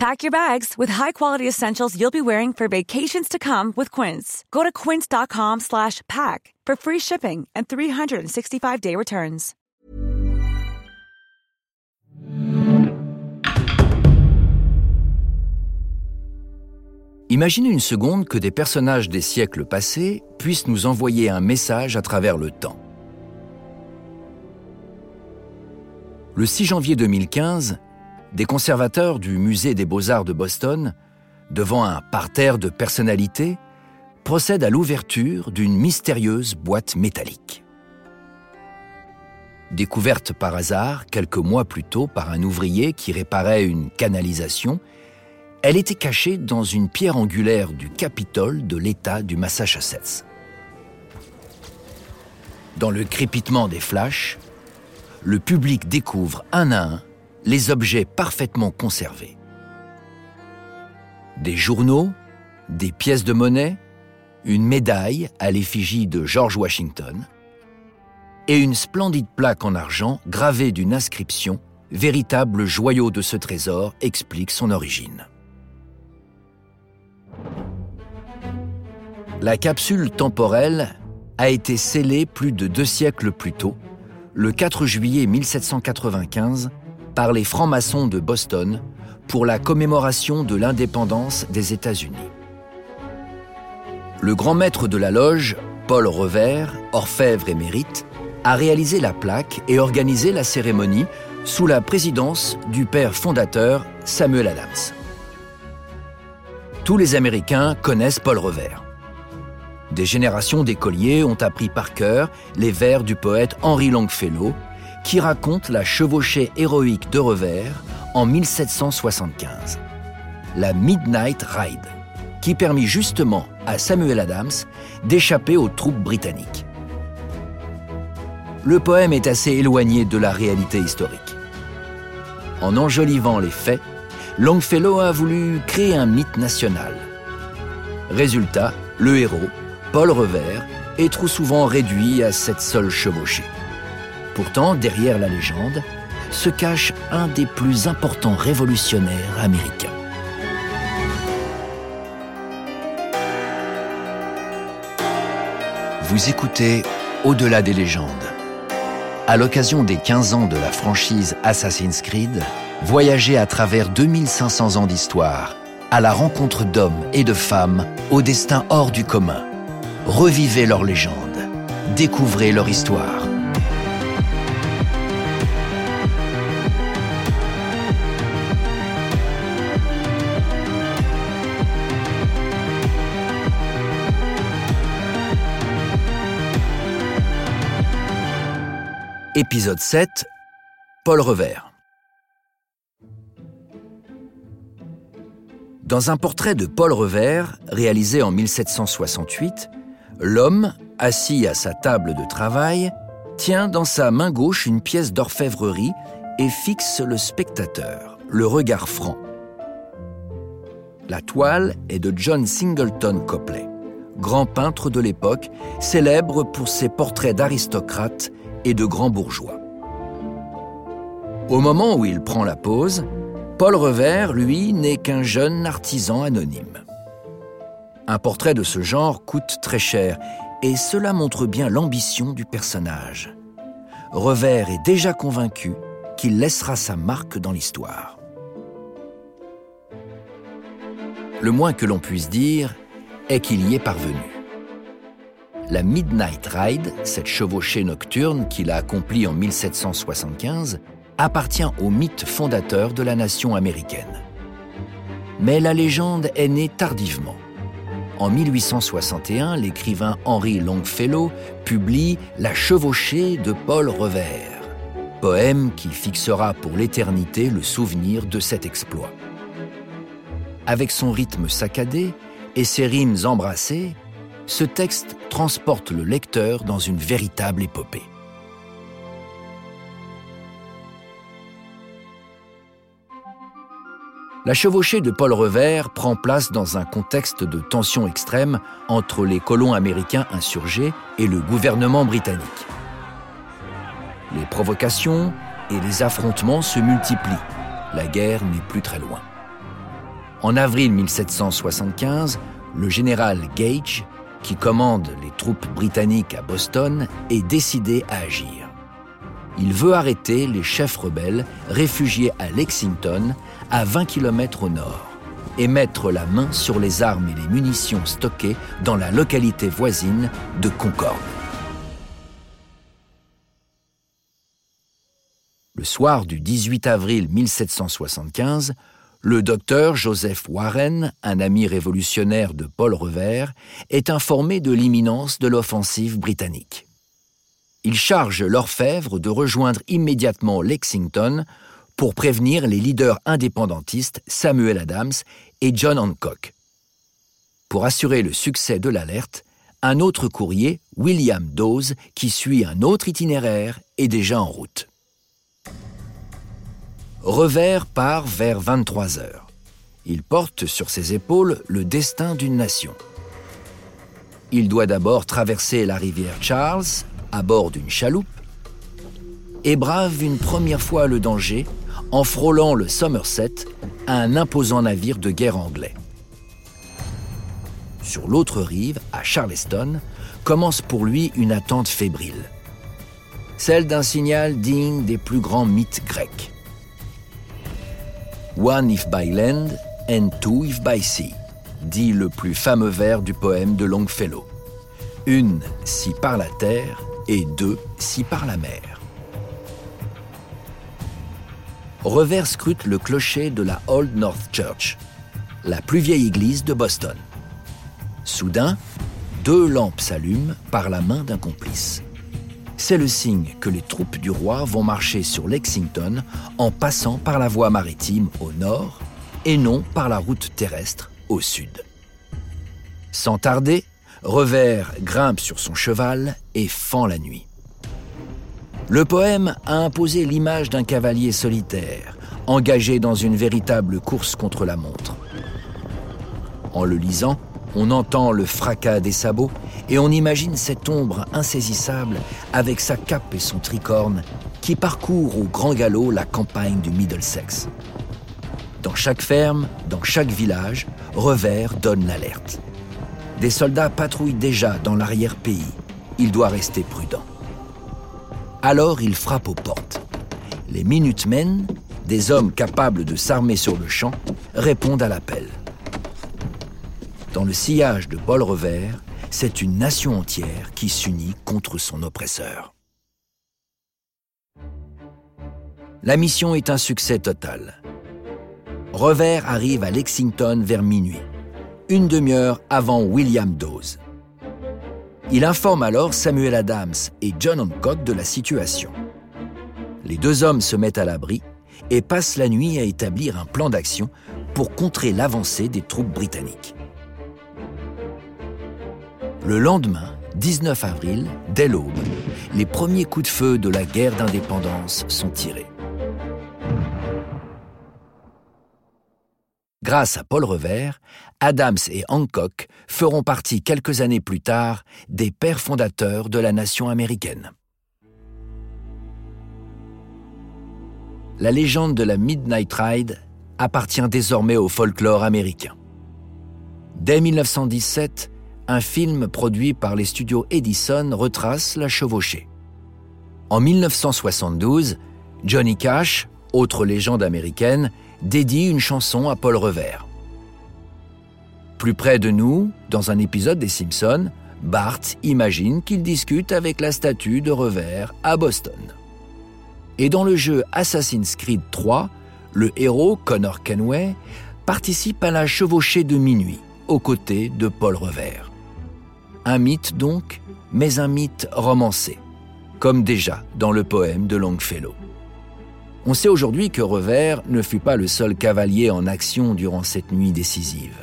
Pack your bags with high-quality essentials you'll be wearing for vacations to come with Quince. Go to quince.com/pack for free shipping and 365-day returns. Imaginez une seconde que des personnages des siècles passés puissent nous envoyer un message à travers le temps. Le 6 janvier 2015, des conservateurs du Musée des beaux-arts de Boston, devant un parterre de personnalités, procèdent à l'ouverture d'une mystérieuse boîte métallique. Découverte par hasard quelques mois plus tôt par un ouvrier qui réparait une canalisation, elle était cachée dans une pierre angulaire du Capitole de l'État du Massachusetts. Dans le crépitement des flashs, le public découvre un à un les objets parfaitement conservés. Des journaux, des pièces de monnaie, une médaille à l'effigie de George Washington et une splendide plaque en argent gravée d'une inscription, véritable joyau de ce trésor, explique son origine. La capsule temporelle a été scellée plus de deux siècles plus tôt, le 4 juillet 1795, par les francs-maçons de Boston pour la commémoration de l'indépendance des États-Unis. Le grand maître de la loge, Paul Revers, orfèvre émérite, a réalisé la plaque et organisé la cérémonie sous la présidence du père fondateur Samuel Adams. Tous les Américains connaissent Paul Revers. Des générations d'écoliers ont appris par cœur les vers du poète Henry Longfellow, qui raconte la chevauchée héroïque de Revers en 1775, la Midnight Ride, qui permit justement à Samuel Adams d'échapper aux troupes britanniques. Le poème est assez éloigné de la réalité historique. En enjolivant les faits, Longfellow a voulu créer un mythe national. Résultat, le héros, Paul Revers, est trop souvent réduit à cette seule chevauchée. Pourtant, derrière la légende, se cache un des plus importants révolutionnaires américains. Vous écoutez Au-delà des légendes. À l'occasion des 15 ans de la franchise Assassin's Creed, voyagez à travers 2500 ans d'histoire, à la rencontre d'hommes et de femmes au destin hors du commun. Revivez leurs légendes, découvrez leur histoire. Épisode 7 Paul Revers Dans un portrait de Paul Revers, réalisé en 1768, l'homme, assis à sa table de travail, tient dans sa main gauche une pièce d'orfèvrerie et fixe le spectateur, le regard franc. La toile est de John Singleton Copley, grand peintre de l'époque, célèbre pour ses portraits d'aristocrates et de grands bourgeois. Au moment où il prend la pose, Paul Revers, lui, n'est qu'un jeune artisan anonyme. Un portrait de ce genre coûte très cher et cela montre bien l'ambition du personnage. Revers est déjà convaincu qu'il laissera sa marque dans l'histoire. Le moins que l'on puisse dire est qu'il y est parvenu. La Midnight Ride, cette chevauchée nocturne qu'il a accomplie en 1775, appartient au mythe fondateur de la nation américaine. Mais la légende est née tardivement. En 1861, l'écrivain Henry Longfellow publie La chevauchée de Paul Revers, poème qui fixera pour l'éternité le souvenir de cet exploit. Avec son rythme saccadé et ses rimes embrassées, ce texte transporte le lecteur dans une véritable épopée. La chevauchée de Paul Revers prend place dans un contexte de tension extrême entre les colons américains insurgés et le gouvernement britannique. Les provocations et les affrontements se multiplient. La guerre n'est plus très loin. En avril 1775, le général Gage qui commande les troupes britanniques à Boston, est décidé à agir. Il veut arrêter les chefs rebelles réfugiés à Lexington, à 20 km au nord, et mettre la main sur les armes et les munitions stockées dans la localité voisine de Concorde. Le soir du 18 avril 1775, le docteur Joseph Warren, un ami révolutionnaire de Paul Revers, est informé de l'imminence de l'offensive britannique. Il charge l'orfèvre de rejoindre immédiatement Lexington pour prévenir les leaders indépendantistes Samuel Adams et John Hancock. Pour assurer le succès de l'alerte, un autre courrier, William Dawes, qui suit un autre itinéraire, est déjà en route. Revers part vers 23 heures. Il porte sur ses épaules le destin d'une nation. Il doit d'abord traverser la rivière Charles à bord d'une chaloupe et brave une première fois le danger en frôlant le Somerset, un imposant navire de guerre anglais. Sur l'autre rive, à Charleston, commence pour lui une attente fébrile, celle d'un signal digne des plus grands mythes grecs. One if by land and two if by sea, dit le plus fameux vers du poème de Longfellow. Une si par la terre et deux si par la mer. Revers scrute le clocher de la Old North Church, la plus vieille église de Boston. Soudain, deux lampes s'allument par la main d'un complice c'est le signe que les troupes du roi vont marcher sur Lexington en passant par la voie maritime au nord et non par la route terrestre au sud. Sans tarder, Revers grimpe sur son cheval et fend la nuit. Le poème a imposé l'image d'un cavalier solitaire, engagé dans une véritable course contre la montre. En le lisant, on entend le fracas des sabots et on imagine cette ombre insaisissable avec sa cape et son tricorne qui parcourt au grand galop la campagne du Middlesex. Dans chaque ferme, dans chaque village, Revers donne l'alerte. Des soldats patrouillent déjà dans l'arrière-pays. Il doit rester prudent. Alors il frappe aux portes. Les Minutemen, des hommes capables de s'armer sur le champ, répondent à l'appel. Dans le sillage de Paul Revers, c'est une nation entière qui s'unit contre son oppresseur. La mission est un succès total. Revers arrive à Lexington vers minuit, une demi-heure avant William Dawes. Il informe alors Samuel Adams et John Hancock de la situation. Les deux hommes se mettent à l'abri et passent la nuit à établir un plan d'action pour contrer l'avancée des troupes britanniques. Le lendemain, 19 avril, dès l'aube, les premiers coups de feu de la guerre d'indépendance sont tirés. Grâce à Paul Revers, Adams et Hancock feront partie quelques années plus tard des pères fondateurs de la nation américaine. La légende de la Midnight Ride appartient désormais au folklore américain. Dès 1917, un film produit par les studios Edison retrace la chevauchée. En 1972, Johnny Cash, autre légende américaine, dédie une chanson à Paul Revers. Plus près de nous, dans un épisode des Simpsons, Bart imagine qu'il discute avec la statue de Revers à Boston. Et dans le jeu Assassin's Creed 3, le héros Connor Kenway participe à la chevauchée de minuit aux côtés de Paul Revers. Un mythe donc, mais un mythe romancé, comme déjà dans le poème de Longfellow. On sait aujourd'hui que Revers ne fut pas le seul cavalier en action durant cette nuit décisive.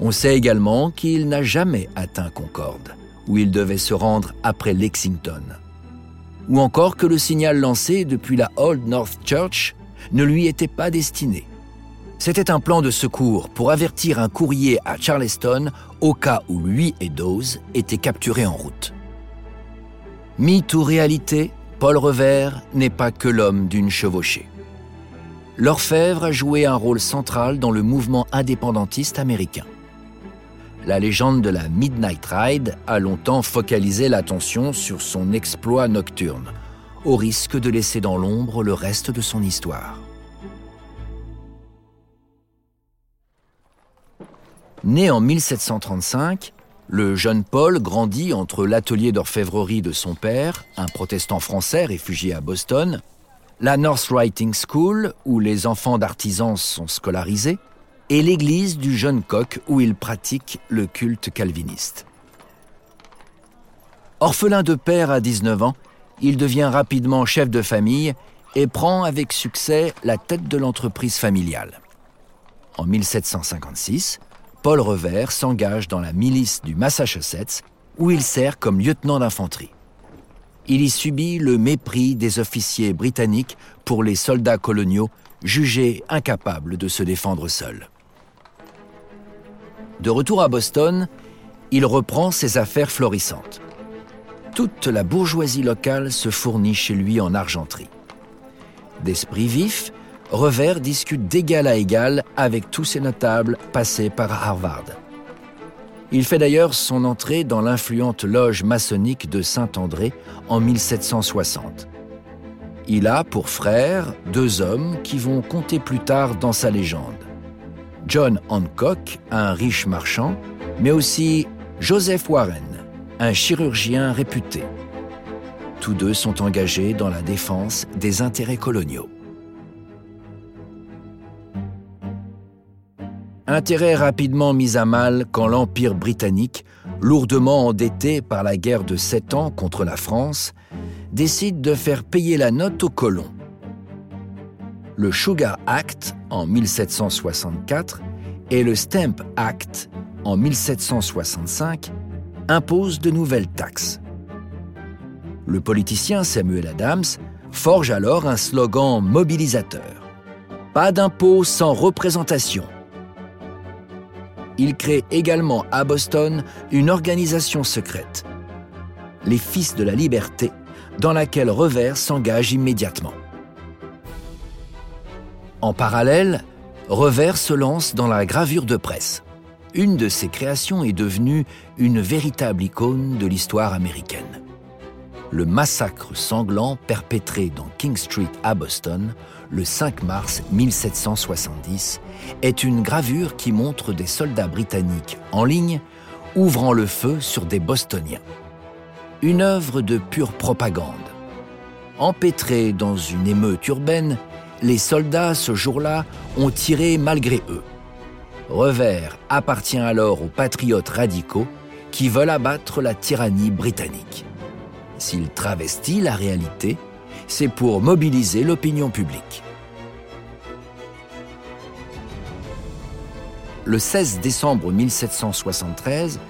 On sait également qu'il n'a jamais atteint Concorde, où il devait se rendre après Lexington. Ou encore que le signal lancé depuis la Old North Church ne lui était pas destiné. C'était un plan de secours pour avertir un courrier à Charleston au cas où lui et Dawes étaient capturés en route. Mythe ou réalité, Paul Revers n'est pas que l'homme d'une chevauchée. L'orfèvre a joué un rôle central dans le mouvement indépendantiste américain. La légende de la Midnight Ride a longtemps focalisé l'attention sur son exploit nocturne, au risque de laisser dans l'ombre le reste de son histoire. Né en 1735, le jeune Paul grandit entre l'atelier d'orfèvrerie de son père, un protestant français réfugié à Boston, la North Writing School, où les enfants d'artisans sont scolarisés, et l'église du jeune coq, où il pratique le culte calviniste. Orphelin de père à 19 ans, il devient rapidement chef de famille et prend avec succès la tête de l'entreprise familiale. En 1756, Paul Revers s'engage dans la milice du Massachusetts, où il sert comme lieutenant d'infanterie. Il y subit le mépris des officiers britanniques pour les soldats coloniaux jugés incapables de se défendre seuls. De retour à Boston, il reprend ses affaires florissantes. Toute la bourgeoisie locale se fournit chez lui en argenterie. D'esprit vif, Revers discute d'égal à égal avec tous ces notables passés par Harvard. Il fait d'ailleurs son entrée dans l'influente loge maçonnique de Saint-André en 1760. Il a pour frères deux hommes qui vont compter plus tard dans sa légende. John Hancock, un riche marchand, mais aussi Joseph Warren, un chirurgien réputé. Tous deux sont engagés dans la défense des intérêts coloniaux. Intérêt rapidement mis à mal quand l'Empire britannique, lourdement endetté par la guerre de Sept Ans contre la France, décide de faire payer la note aux colons. Le Sugar Act en 1764 et le Stamp Act en 1765 imposent de nouvelles taxes. Le politicien Samuel Adams forge alors un slogan mobilisateur. Pas d'impôt sans représentation il crée également à Boston une organisation secrète, les Fils de la Liberté, dans laquelle Revers s'engage immédiatement. En parallèle, Revers se lance dans la gravure de presse. Une de ses créations est devenue une véritable icône de l'histoire américaine le massacre sanglant perpétré dans King Street à Boston le 5 mars 1770 est une gravure qui montre des soldats britanniques en ligne ouvrant le feu sur des Bostoniens. Une œuvre de pure propagande. Empêtrés dans une émeute urbaine, les soldats ce jour-là ont tiré malgré eux. Revers appartient alors aux patriotes radicaux qui veulent abattre la tyrannie britannique. S'il travestit la réalité, c'est pour mobiliser l'opinion publique. Le 16 décembre 1773,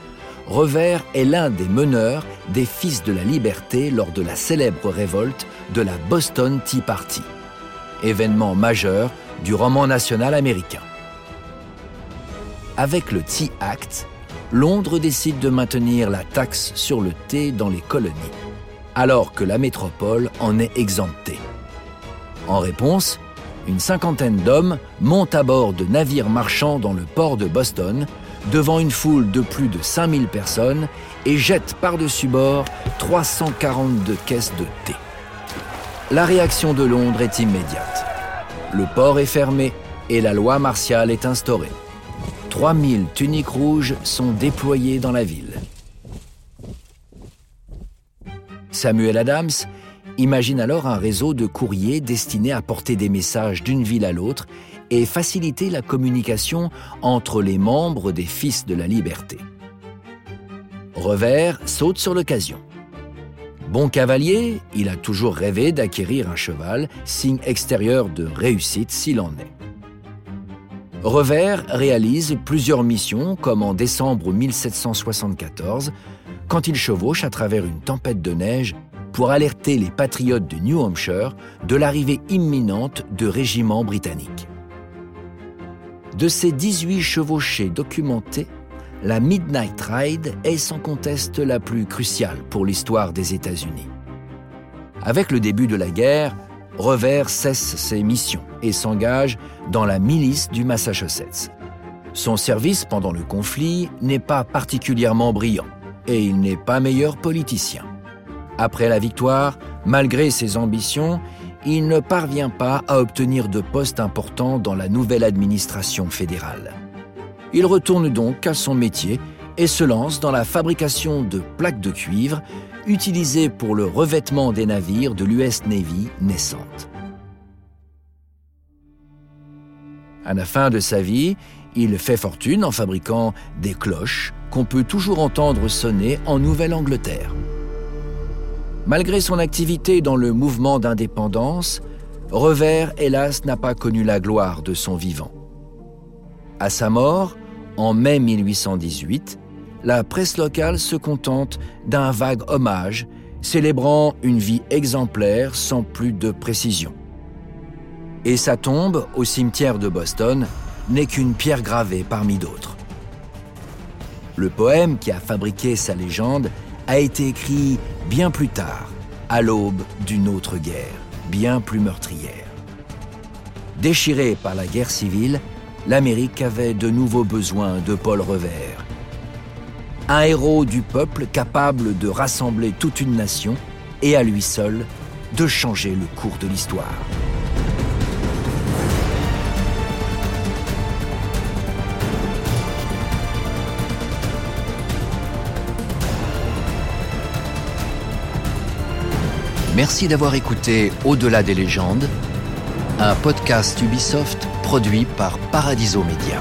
Revers est l'un des meneurs des Fils de la Liberté lors de la célèbre révolte de la Boston Tea Party, événement majeur du roman national américain. Avec le Tea Act, Londres décide de maintenir la taxe sur le thé dans les colonies alors que la métropole en est exemptée. En réponse, une cinquantaine d'hommes montent à bord de navires marchands dans le port de Boston, devant une foule de plus de 5000 personnes, et jettent par-dessus bord 342 caisses de thé. La réaction de Londres est immédiate. Le port est fermé et la loi martiale est instaurée. 3000 tuniques rouges sont déployées dans la ville. Samuel Adams imagine alors un réseau de courriers destiné à porter des messages d'une ville à l'autre et faciliter la communication entre les membres des Fils de la Liberté. Revers saute sur l'occasion. Bon cavalier, il a toujours rêvé d'acquérir un cheval, signe extérieur de réussite s'il en est. Revers réalise plusieurs missions, comme en décembre 1774, quand il chevauche à travers une tempête de neige pour alerter les patriotes de New Hampshire de l'arrivée imminente de régiments britanniques. De ces 18 chevauchées documentées, la Midnight Ride est sans conteste la plus cruciale pour l'histoire des États-Unis. Avec le début de la guerre, Revers cesse ses missions et s'engage dans la milice du Massachusetts. Son service pendant le conflit n'est pas particulièrement brillant et il n'est pas meilleur politicien. Après la victoire, malgré ses ambitions, il ne parvient pas à obtenir de poste important dans la nouvelle administration fédérale. Il retourne donc à son métier et se lance dans la fabrication de plaques de cuivre utilisées pour le revêtement des navires de l'US Navy naissante. À la fin de sa vie, il fait fortune en fabriquant des cloches qu'on peut toujours entendre sonner en Nouvelle-Angleterre. Malgré son activité dans le mouvement d'indépendance, Revers, hélas, n'a pas connu la gloire de son vivant. À sa mort, en mai 1818, la presse locale se contente d'un vague hommage célébrant une vie exemplaire sans plus de précision. Et sa tombe, au cimetière de Boston, n'est qu'une pierre gravée parmi d'autres. Le poème qui a fabriqué sa légende a été écrit bien plus tard, à l'aube d'une autre guerre, bien plus meurtrière. Déchirée par la guerre civile, l'Amérique avait de nouveaux besoins de Paul Revers. Un héros du peuple capable de rassembler toute une nation et à lui seul de changer le cours de l'histoire. Merci d'avoir écouté Au-delà des légendes, un podcast Ubisoft produit par Paradiso Media.